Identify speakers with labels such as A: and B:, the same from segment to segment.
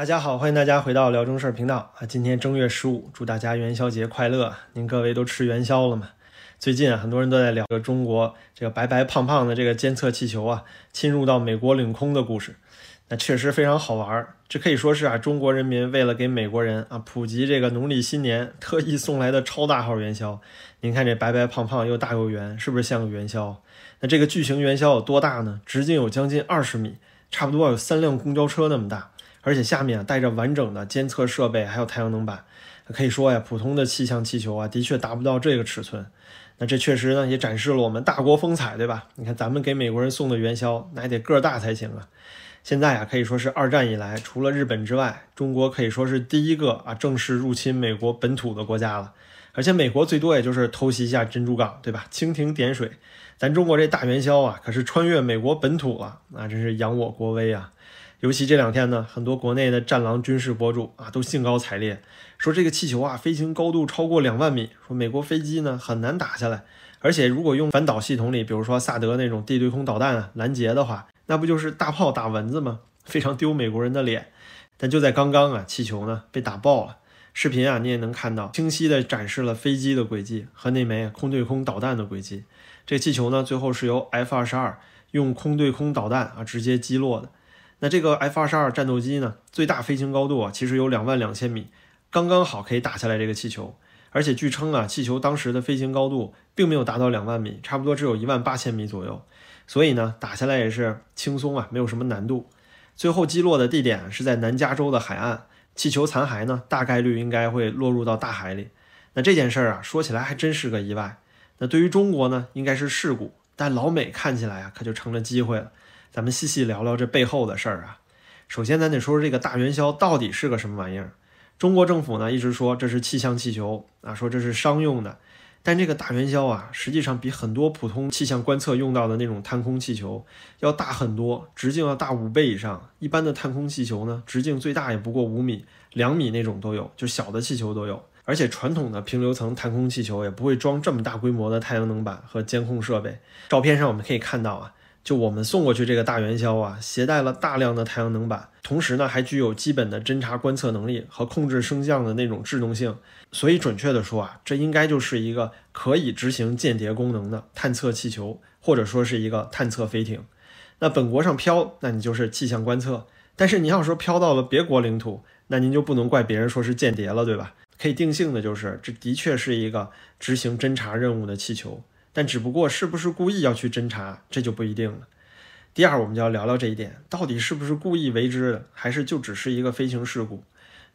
A: 大家好，欢迎大家回到辽中事儿频道啊！今天正月十五，祝大家元宵节快乐！您各位都吃元宵了吗？最近啊，很多人都在聊着中国这个白白胖胖的这个监测气球啊，侵入到美国领空的故事。那确实非常好玩儿，这可以说是啊，中国人民为了给美国人啊普及这个农历新年，特意送来的超大号元宵。您看这白白胖胖又大又圆，是不是像个元宵？那这个巨型元宵有多大呢？直径有将近二十米，差不多有三辆公交车那么大。而且下面啊带着完整的监测设备，还有太阳能板，可以说呀，普通的气象气球啊，的确达不到这个尺寸。那这确实呢，也展示了我们大国风采，对吧？你看咱们给美国人送的元宵，那也得个儿大才行啊。现在啊，可以说是二战以来，除了日本之外，中国可以说是第一个啊正式入侵美国本土的国家了。而且美国最多也就是偷袭一下珍珠港，对吧？蜻蜓点水，咱中国这大元宵啊，可是穿越美国本土了，那真是扬我国威啊！尤其这两天呢，很多国内的战狼军事博主啊，都兴高采烈说这个气球啊，飞行高度超过两万米，说美国飞机呢很难打下来，而且如果用反导系统里，比如说萨德那种地对空导弹啊拦截的话，那不就是大炮打蚊子吗？非常丢美国人的脸。但就在刚刚啊，气球呢被打爆了，视频啊你也能看到，清晰的展示了飞机的轨迹和那枚空对空导弹的轨迹。这气球呢最后是由 F 二十二用空对空导弹啊直接击落的。那这个 F 二十二战斗机呢，最大飞行高度啊，其实有两万两千米，刚刚好可以打下来这个气球。而且据称啊，气球当时的飞行高度并没有达到两万米，差不多只有一万八千米左右。所以呢，打下来也是轻松啊，没有什么难度。最后击落的地点是在南加州的海岸，气球残骸呢，大概率应该会落入到大海里。那这件事儿啊，说起来还真是个意外。那对于中国呢，应该是事故，但老美看起来啊，可就成了机会了。咱们细细聊聊这背后的事儿啊。首先，咱得说说这个大元宵到底是个什么玩意儿。中国政府呢一直说这是气象气球啊，说这是商用的。但这个大元宵啊，实际上比很多普通气象观测用到的那种探空气球要大很多，直径要大五倍以上。一般的探空气球呢，直径最大也不过五米、两米那种都有，就小的气球都有。而且传统的平流层探空气球也不会装这么大规模的太阳能板和监控设备。照片上我们可以看到啊。就我们送过去这个大元宵啊，携带了大量的太阳能板，同时呢还具有基本的侦察观测能力和控制升降的那种制动性，所以准确的说啊，这应该就是一个可以执行间谍功能的探测气球，或者说是一个探测飞艇。那本国上飘，那你就是气象观测；但是你要说飘到了别国领土，那您就不能怪别人说是间谍了，对吧？可以定性的就是，这的确是一个执行侦察任务的气球。但只不过是不是故意要去侦查，这就不一定了。第二，我们就要聊聊这一点，到底是不是故意为之的，还是就只是一个飞行事故？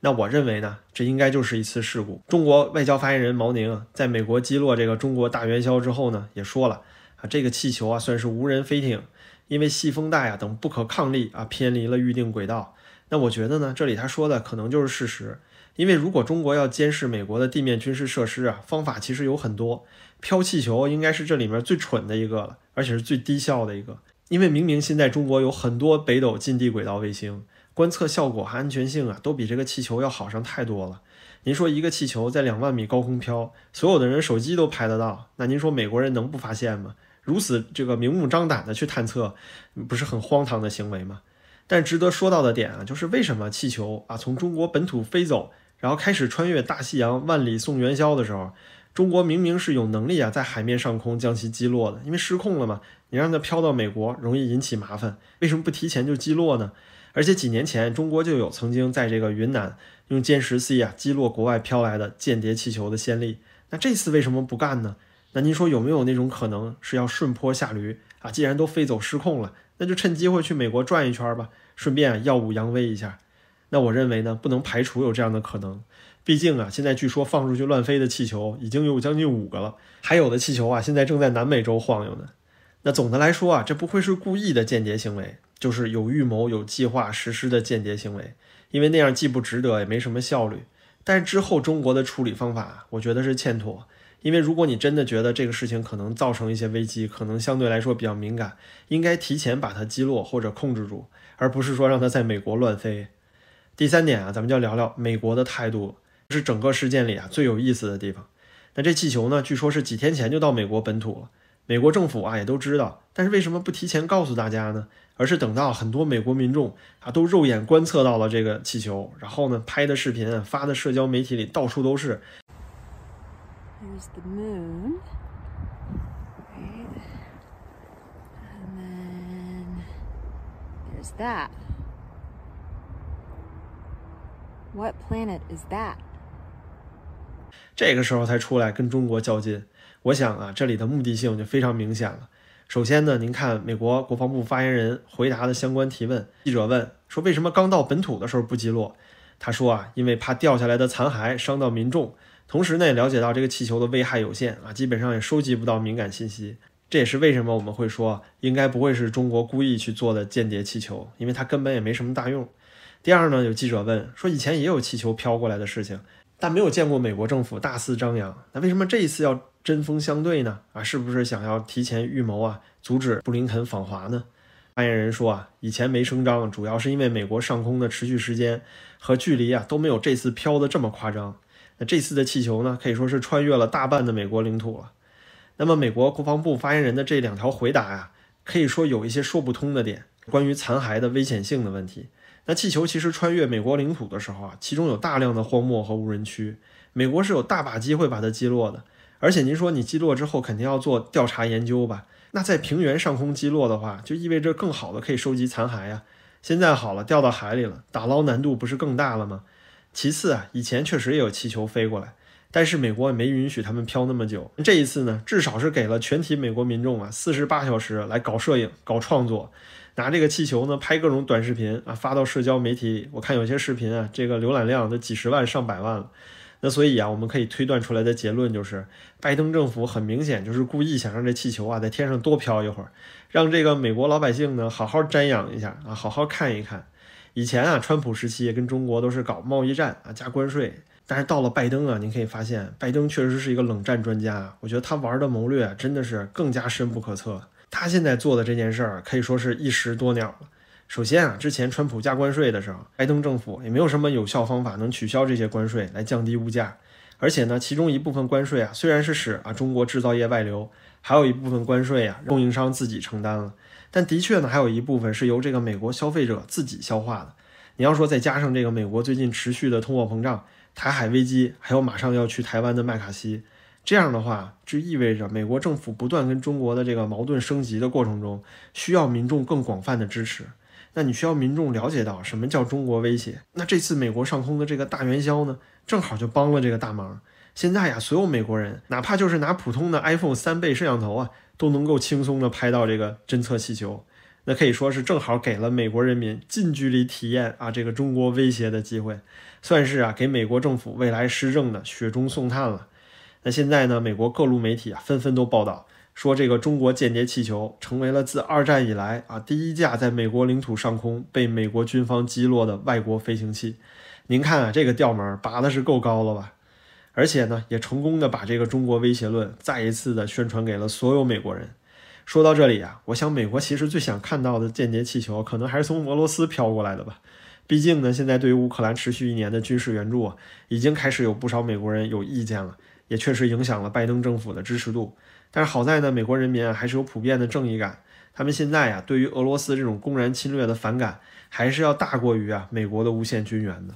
A: 那我认为呢，这应该就是一次事故。中国外交发言人毛宁在美国击落这个中国大元宵之后呢，也说了啊，这个气球啊算是无人飞艇，因为细风带啊等不可抗力啊偏离了预定轨道。那我觉得呢，这里他说的可能就是事实。因为如果中国要监视美国的地面军事设施啊，方法其实有很多。飘气球应该是这里面最蠢的一个了，而且是最低效的一个。因为明明现在中国有很多北斗近地轨道卫星，观测效果和安全性啊，都比这个气球要好上太多了。您说一个气球在两万米高空飘，所有的人手机都拍得到，那您说美国人能不发现吗？如此这个明目张胆的去探测，不是很荒唐的行为吗？但值得说到的点啊，就是为什么气球啊从中国本土飞走？然后开始穿越大西洋万里送元宵的时候，中国明明是有能力啊，在海面上空将其击落的，因为失控了嘛。你让它飘到美国，容易引起麻烦，为什么不提前就击落呢？而且几年前，中国就有曾经在这个云南用歼十 C 啊击落国外飘来的间谍气球的先例。那这次为什么不干呢？那您说有没有那种可能是要顺坡下驴啊？既然都飞走失控了，那就趁机会去美国转一圈吧，顺便耀武扬威一下。那我认为呢，不能排除有这样的可能。毕竟啊，现在据说放出去乱飞的气球已经有将近五个了，还有的气球啊，现在正在南美洲晃悠呢。那总的来说啊，这不会是故意的间谍行为，就是有预谋、有计划实施的间谍行为。因为那样既不值得，也没什么效率。但是之后中国的处理方法，我觉得是欠妥。因为如果你真的觉得这个事情可能造成一些危机，可能相对来说比较敏感，应该提前把它击落或者控制住，而不是说让它在美国乱飞。第三点啊，咱们就要聊聊美国的态度，是整个事件里啊最有意思的地方。那这气球呢，据说是几天前就到美国本土了。美国政府啊也都知道，但是为什么不提前告诉大家呢？而是等到很多美国民众啊都肉眼观测到了这个气球，然后呢拍的视频发的社交媒体里到处都是。
B: Here's the moon. And then there's that. What planet is that?
A: 这个时候才出来跟中国较劲。我想啊，这里的目的性就非常明显了。首先呢，您看美国国防部发言人回答的相关提问，记者问说为什么刚到本土的时候不击落？他说啊，因为怕掉下来的残骸伤到民众，同时呢也了解到这个气球的危害有限啊，基本上也收集不到敏感信息。这也是为什么我们会说应该不会是中国故意去做的间谍气球，因为它根本也没什么大用。第二呢，有记者问说以前也有气球飘过来的事情，但没有见过美国政府大肆张扬，那为什么这一次要？针锋相对呢？啊，是不是想要提前预谋啊，阻止布林肯访华呢？发言人说啊，以前没声张，主要是因为美国上空的持续时间和距离啊都没有这次飘的这么夸张。那这次的气球呢，可以说是穿越了大半的美国领土了。那么美国国防部发言人的这两条回答呀，可以说有一些说不通的点，关于残骸的危险性的问题。那气球其实穿越美国领土的时候啊，其中有大量的荒漠和无人区，美国是有大把机会把它击落的。而且您说你击落之后肯定要做调查研究吧？那在平原上空击落的话，就意味着更好的可以收集残骸呀。现在好了，掉到海里了，打捞难度不是更大了吗？其次啊，以前确实也有气球飞过来，但是美国也没允许他们飘那么久。这一次呢，至少是给了全体美国民众啊四十八小时来搞摄影、搞创作，拿这个气球呢拍各种短视频啊发到社交媒体。我看有些视频啊，这个浏览量都几十万、上百万了。那所以啊，我们可以推断出来的结论就是，拜登政府很明显就是故意想让这气球啊在天上多飘一会儿，让这个美国老百姓呢好好瞻仰一下啊，好好看一看。以前啊，川普时期跟中国都是搞贸易战啊，加关税，但是到了拜登啊，您可以发现，拜登确实是一个冷战专家。我觉得他玩的谋略真的是更加深不可测。他现在做的这件事儿可以说是一石多鸟了。首先啊，之前川普加关税的时候，拜登政府也没有什么有效方法能取消这些关税来降低物价。而且呢，其中一部分关税啊，虽然是使啊中国制造业外流，还有一部分关税啊供应商自己承担了。但的确呢，还有一部分是由这个美国消费者自己消化的。你要说再加上这个美国最近持续的通货膨胀、台海危机，还有马上要去台湾的麦卡锡，这样的话就意味着美国政府不断跟中国的这个矛盾升级的过程中，需要民众更广泛的支持。那你需要民众了解到什么叫中国威胁？那这次美国上空的这个大元宵呢，正好就帮了这个大忙。现在呀，所有美国人，哪怕就是拿普通的 iPhone 三倍摄像头啊，都能够轻松的拍到这个侦测气球。那可以说是正好给了美国人民近距离体验啊这个中国威胁的机会，算是啊给美国政府未来施政的雪中送炭了。那现在呢，美国各路媒体啊纷纷都报道。说这个中国间谍气球成为了自二战以来啊第一架在美国领土上空被美国军方击落的外国飞行器。您看啊，这个调门拔的是够高了吧？而且呢，也成功的把这个中国威胁论再一次的宣传给了所有美国人。说到这里啊，我想美国其实最想看到的间谍气球，可能还是从俄罗斯飘过来的吧。毕竟呢，现在对于乌克兰持续一年的军事援助啊，已经开始有不少美国人有意见了，也确实影响了拜登政府的支持度。但是好在呢，美国人民啊还是有普遍的正义感。他们现在呀，对于俄罗斯这种公然侵略的反感，还是要大过于啊美国的无限军援的。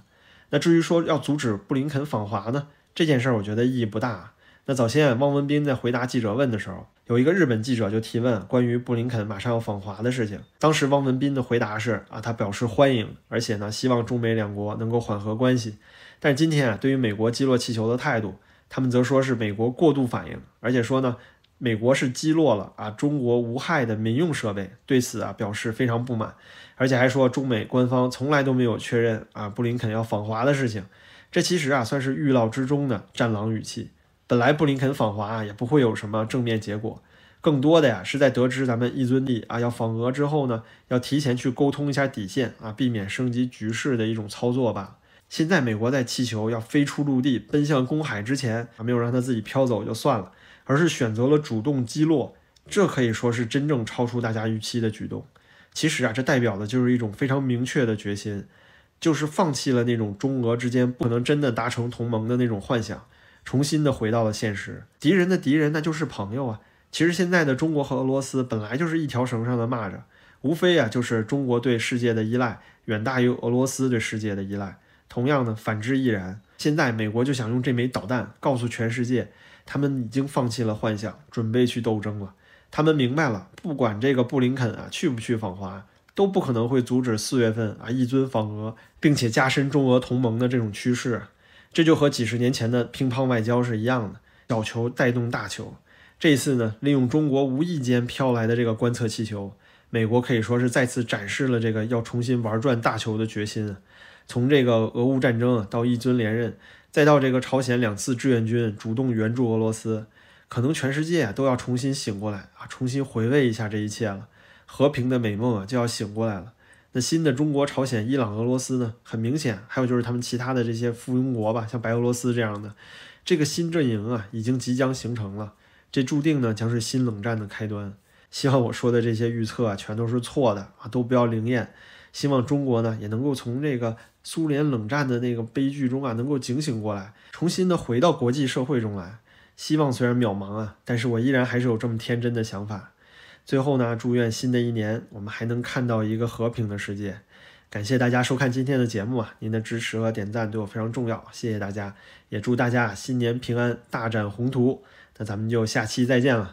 A: 那至于说要阻止布林肯访华呢，这件事儿我觉得意义不大。那早先汪文斌在回答记者问的时候，有一个日本记者就提问关于布林肯马上要访华的事情。当时汪文斌的回答是啊，他表示欢迎，而且呢希望中美两国能够缓和关系。但是今天啊，对于美国击落气球的态度，他们则说是美国过度反应，而且说呢。美国是击落了啊中国无害的民用设备，对此啊表示非常不满，而且还说中美官方从来都没有确认啊布林肯要访华的事情，这其实啊算是预料之中的战狼语气。本来布林肯访华也不会有什么正面结果，更多的呀是在得知咱们一尊帝啊要访俄之后呢，要提前去沟通一下底线啊，避免升级局势的一种操作吧。现在美国在气球要飞出陆地奔向公海之前，没有让它自己飘走就算了。而是选择了主动击落，这可以说是真正超出大家预期的举动。其实啊，这代表的就是一种非常明确的决心，就是放弃了那种中俄之间不可能真的达成同盟的那种幻想，重新的回到了现实。敌人的敌人那就是朋友啊，其实现在的中国和俄罗斯本来就是一条绳上的蚂蚱，无非啊就是中国对世界的依赖远大于俄罗斯对世界的依赖，同样呢反之亦然。现在美国就想用这枚导弹告诉全世界，他们已经放弃了幻想，准备去斗争了。他们明白了，不管这个布林肯啊去不去访华，都不可能会阻止四月份啊一尊访俄，并且加深中俄同盟的这种趋势。这就和几十年前的乒乓外交是一样的，小球带动大球。这次呢，利用中国无意间飘来的这个观测气球，美国可以说是再次展示了这个要重新玩转大球的决心。从这个俄乌战争到一尊连任，再到这个朝鲜两次志愿军主动援助俄罗斯，可能全世界都要重新醒过来啊，重新回味一下这一切了。和平的美梦啊就要醒过来了。那新的中国、朝鲜、伊朗、俄罗斯呢？很明显，还有就是他们其他的这些附庸国吧，像白俄罗斯这样的，这个新阵营啊已经即将形成了。这注定呢将是新冷战的开端。希望我说的这些预测啊全都是错的啊，都不要灵验。希望中国呢也能够从这个苏联冷战的那个悲剧中啊能够警醒过来，重新的回到国际社会中来。希望虽然渺茫啊，但是我依然还是有这么天真的想法。最后呢，祝愿新的一年我们还能看到一个和平的世界。感谢大家收看今天的节目啊，您的支持和点赞对我非常重要，谢谢大家，也祝大家新年平安，大展宏图。那咱们就下期再见了。